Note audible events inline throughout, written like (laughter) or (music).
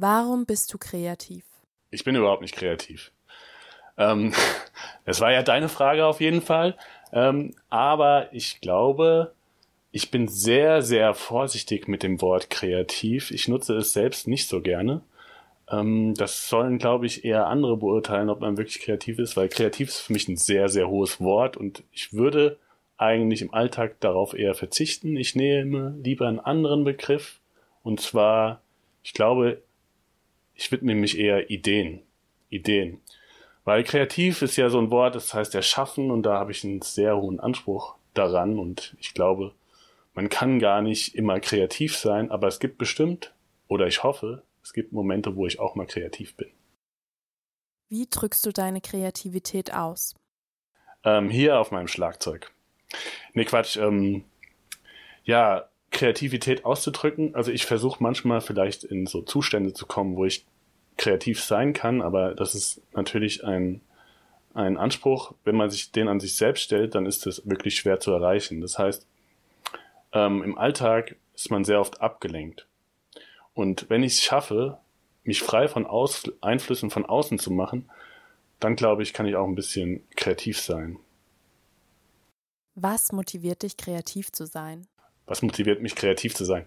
Warum bist du kreativ? Ich bin überhaupt nicht kreativ. Ähm, (laughs) das war ja deine Frage auf jeden Fall. Ähm, aber ich glaube, ich bin sehr, sehr vorsichtig mit dem Wort kreativ. Ich nutze es selbst nicht so gerne. Ähm, das sollen, glaube ich, eher andere beurteilen, ob man wirklich kreativ ist, weil kreativ ist für mich ein sehr, sehr hohes Wort und ich würde eigentlich im Alltag darauf eher verzichten. Ich nehme lieber einen anderen Begriff und zwar, ich glaube, ich widme mich eher Ideen. Ideen. Weil kreativ ist ja so ein Wort, das heißt erschaffen und da habe ich einen sehr hohen Anspruch daran und ich glaube, man kann gar nicht immer kreativ sein, aber es gibt bestimmt, oder ich hoffe, es gibt Momente, wo ich auch mal kreativ bin. Wie drückst du deine Kreativität aus? Ähm, hier auf meinem Schlagzeug. Nee, Quatsch. Ähm, ja, Kreativität auszudrücken. Also ich versuche manchmal vielleicht in so Zustände zu kommen, wo ich kreativ sein kann, aber das ist natürlich ein, ein Anspruch. Wenn man sich den an sich selbst stellt, dann ist das wirklich schwer zu erreichen. Das heißt, ähm, im Alltag ist man sehr oft abgelenkt. Und wenn ich es schaffe, mich frei von Aus Einflüssen von außen zu machen, dann glaube ich, kann ich auch ein bisschen kreativ sein. Was motiviert dich, kreativ zu sein? Was motiviert mich, kreativ zu sein?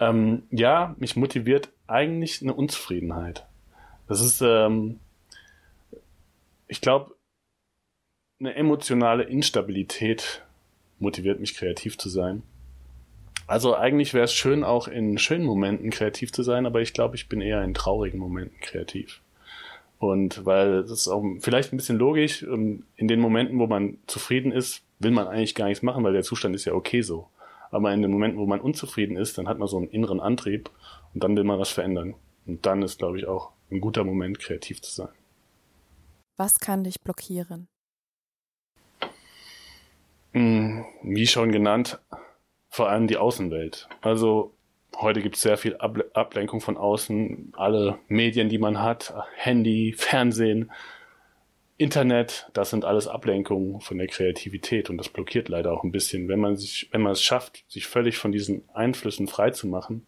Ähm, ja, mich motiviert eigentlich eine Unzufriedenheit. Das ist, ähm, ich glaube, eine emotionale Instabilität motiviert mich, kreativ zu sein. Also eigentlich wäre es schön, auch in schönen Momenten kreativ zu sein, aber ich glaube, ich bin eher in traurigen Momenten kreativ. Und weil das ist auch vielleicht ein bisschen logisch, ähm, in den Momenten, wo man zufrieden ist, will man eigentlich gar nichts machen, weil der Zustand ist ja okay so. Aber in den Momenten, wo man unzufrieden ist, dann hat man so einen inneren Antrieb und dann will man was verändern. Und dann ist, glaube ich, auch ein guter Moment, kreativ zu sein. Was kann dich blockieren? Hm, wie schon genannt, vor allem die Außenwelt. Also heute gibt es sehr viel Ablenkung von außen, alle Medien, die man hat, Handy, Fernsehen, Internet, das sind alles Ablenkungen von der Kreativität und das blockiert leider auch ein bisschen, wenn man sich, wenn man es schafft, sich völlig von diesen Einflüssen frei zu machen.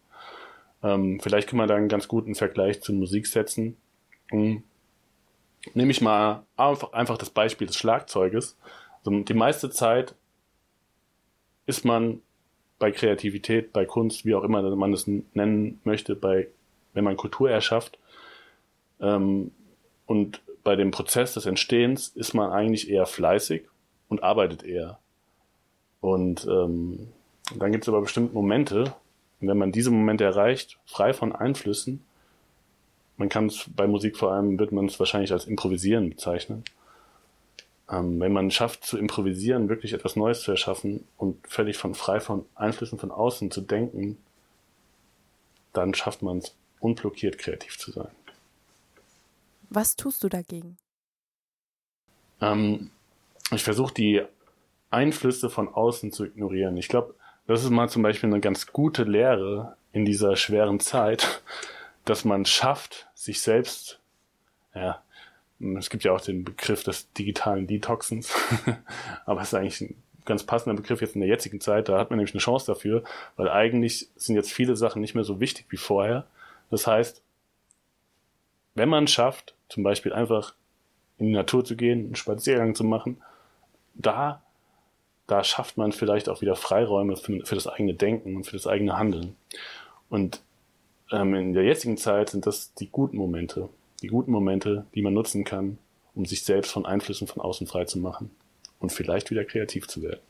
Ähm, vielleicht kann man da einen ganz guten Vergleich zur Musik setzen. Mhm. Nehme ich mal einfach, einfach das Beispiel des Schlagzeuges. Also die meiste Zeit ist man bei Kreativität, bei Kunst, wie auch immer man es nennen möchte, bei, wenn man Kultur erschafft. Ähm, und bei dem Prozess des Entstehens ist man eigentlich eher fleißig und arbeitet eher. Und ähm, dann gibt es aber bestimmte Momente, und wenn man diese Momente erreicht, frei von Einflüssen, man kann es bei Musik vor allem, wird man es wahrscheinlich als Improvisieren bezeichnen, ähm, wenn man schafft zu improvisieren, wirklich etwas Neues zu erschaffen und völlig von frei von Einflüssen von außen zu denken, dann schafft man es unblockiert kreativ zu sein. Was tust du dagegen? Ähm, ich versuche die Einflüsse von außen zu ignorieren. Ich glaube, das ist mal zum Beispiel eine ganz gute Lehre in dieser schweren Zeit, (laughs) dass man schafft, sich selbst ja, es gibt ja auch den Begriff des digitalen Detoxens, (laughs) aber es ist eigentlich ein ganz passender Begriff jetzt in der jetzigen Zeit. Da hat man nämlich eine Chance dafür, weil eigentlich sind jetzt viele Sachen nicht mehr so wichtig wie vorher. Das heißt, wenn man schafft, zum Beispiel einfach in die Natur zu gehen, einen Spaziergang zu machen, da, da schafft man vielleicht auch wieder Freiräume für, für das eigene Denken und für das eigene Handeln. Und ähm, in der jetzigen Zeit sind das die guten Momente, die guten Momente, die man nutzen kann, um sich selbst von Einflüssen von außen frei zu machen und vielleicht wieder kreativ zu werden.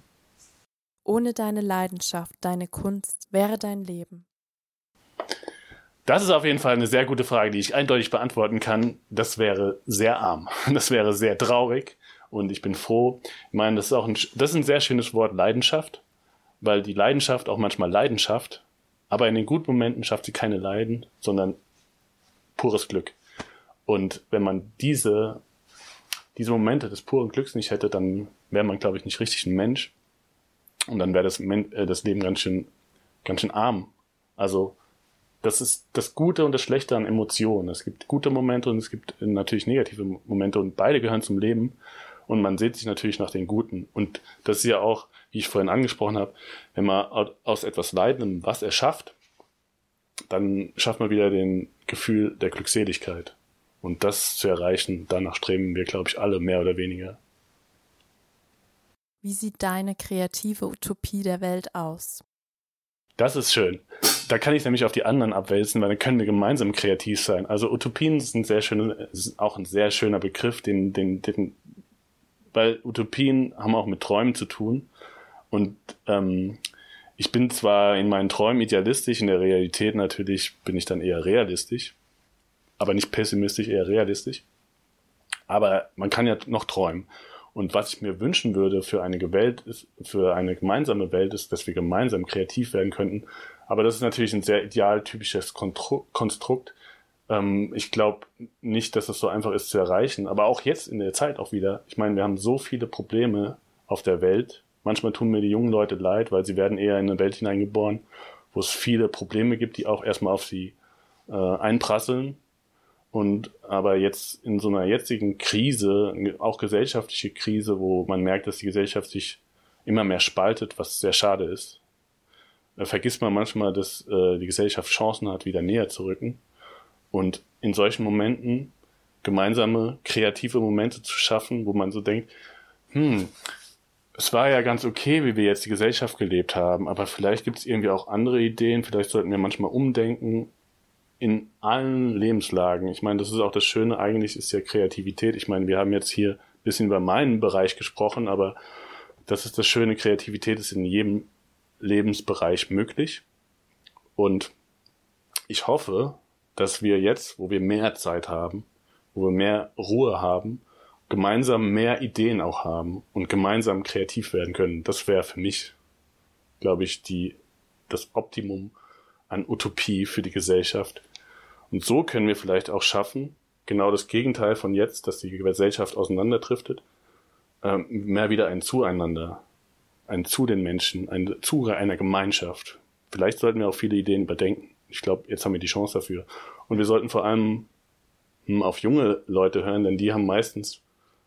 Ohne deine Leidenschaft, deine Kunst wäre dein Leben? Das ist auf jeden Fall eine sehr gute Frage, die ich eindeutig beantworten kann. Das wäre sehr arm. (laughs) Das wäre sehr traurig. Und ich bin froh. Ich meine, das ist auch ein, das ist ein sehr schönes Wort, Leidenschaft. Weil die Leidenschaft auch manchmal Leidenschaft. Aber in den guten Momenten schafft sie keine Leiden, sondern pures Glück. Und wenn man diese, diese Momente des puren Glücks nicht hätte, dann wäre man, glaube ich, nicht richtig ein Mensch. Und dann wäre das, äh, das Leben ganz schön, ganz schön arm. Also, das ist das Gute und das Schlechte an Emotionen. Es gibt gute Momente und es gibt natürlich negative Momente und beide gehören zum Leben. Und man sieht sich natürlich nach den Guten. Und das ist ja auch, wie ich vorhin angesprochen habe, wenn man aus etwas Leidendem was erschafft, dann schafft man wieder den Gefühl der Glückseligkeit. Und das zu erreichen, danach streben wir, glaube ich, alle mehr oder weniger. Wie sieht deine kreative Utopie der Welt aus? Das ist schön. Da kann ich nämlich auf die anderen abwälzen, weil dann können wir gemeinsam kreativ sein. Also Utopien sind sehr schön, ist auch ein sehr schöner Begriff, den, den, den, weil Utopien haben auch mit Träumen zu tun. Und ähm, ich bin zwar in meinen Träumen idealistisch, in der Realität natürlich bin ich dann eher realistisch, aber nicht pessimistisch, eher realistisch. Aber man kann ja noch träumen. Und was ich mir wünschen würde für eine Welt ist, für eine gemeinsame Welt ist, dass wir gemeinsam kreativ werden könnten. Aber das ist natürlich ein sehr idealtypisches Konstrukt. Ähm, ich glaube nicht, dass es so einfach ist zu erreichen. Aber auch jetzt in der Zeit auch wieder. Ich meine, wir haben so viele Probleme auf der Welt. Manchmal tun mir die jungen Leute leid, weil sie werden eher in eine Welt hineingeboren, wo es viele Probleme gibt, die auch erstmal auf sie äh, einprasseln und aber jetzt in so einer jetzigen Krise, auch gesellschaftliche Krise, wo man merkt, dass die Gesellschaft sich immer mehr spaltet, was sehr schade ist, da vergisst man manchmal, dass äh, die Gesellschaft Chancen hat, wieder näher zu rücken. Und in solchen Momenten gemeinsame kreative Momente zu schaffen, wo man so denkt, hm, es war ja ganz okay, wie wir jetzt die Gesellschaft gelebt haben, aber vielleicht gibt es irgendwie auch andere Ideen, vielleicht sollten wir manchmal umdenken in allen Lebenslagen. Ich meine, das ist auch das Schöne, eigentlich ist ja Kreativität. Ich meine, wir haben jetzt hier ein bisschen über meinen Bereich gesprochen, aber das ist das Schöne, Kreativität ist in jedem Lebensbereich möglich. Und ich hoffe, dass wir jetzt, wo wir mehr Zeit haben, wo wir mehr Ruhe haben, gemeinsam mehr Ideen auch haben und gemeinsam kreativ werden können. Das wäre für mich, glaube ich, die, das Optimum an Utopie für die Gesellschaft. Und so können wir vielleicht auch schaffen, genau das Gegenteil von jetzt, dass die Gesellschaft auseinanderdriftet, ähm, mehr wieder ein Zueinander, ein zu den Menschen, ein zu einer Gemeinschaft. Vielleicht sollten wir auch viele Ideen überdenken. Ich glaube, jetzt haben wir die Chance dafür. Und wir sollten vor allem hm, auf junge Leute hören, denn die haben meistens,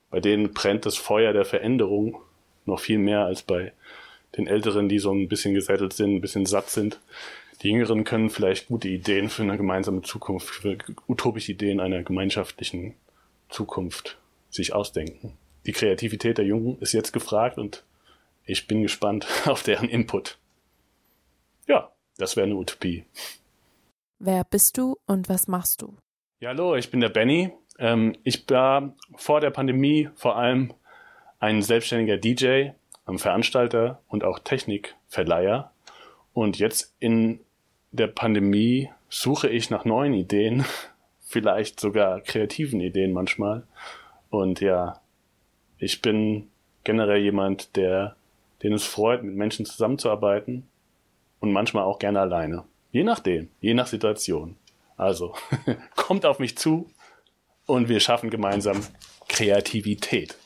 bei denen brennt das Feuer der Veränderung noch viel mehr als bei den Älteren, die so ein bisschen gesettelt sind, ein bisschen satt sind. Die Jüngeren können vielleicht gute Ideen für eine gemeinsame Zukunft, für utopische Ideen einer gemeinschaftlichen Zukunft sich ausdenken. Die Kreativität der Jungen ist jetzt gefragt und ich bin gespannt (laughs) auf deren Input. Ja, das wäre eine Utopie. Wer bist du und was machst du? Ja, hallo, ich bin der Benny. Ähm, ich war vor der Pandemie vor allem ein selbstständiger DJ, Veranstalter und auch Technikverleiher. Und jetzt in der Pandemie suche ich nach neuen Ideen, (laughs) vielleicht sogar kreativen Ideen manchmal. Und ja, ich bin generell jemand, der, den es freut, mit Menschen zusammenzuarbeiten und manchmal auch gerne alleine. Je nachdem, je nach Situation. Also, (laughs) kommt auf mich zu und wir schaffen gemeinsam Kreativität.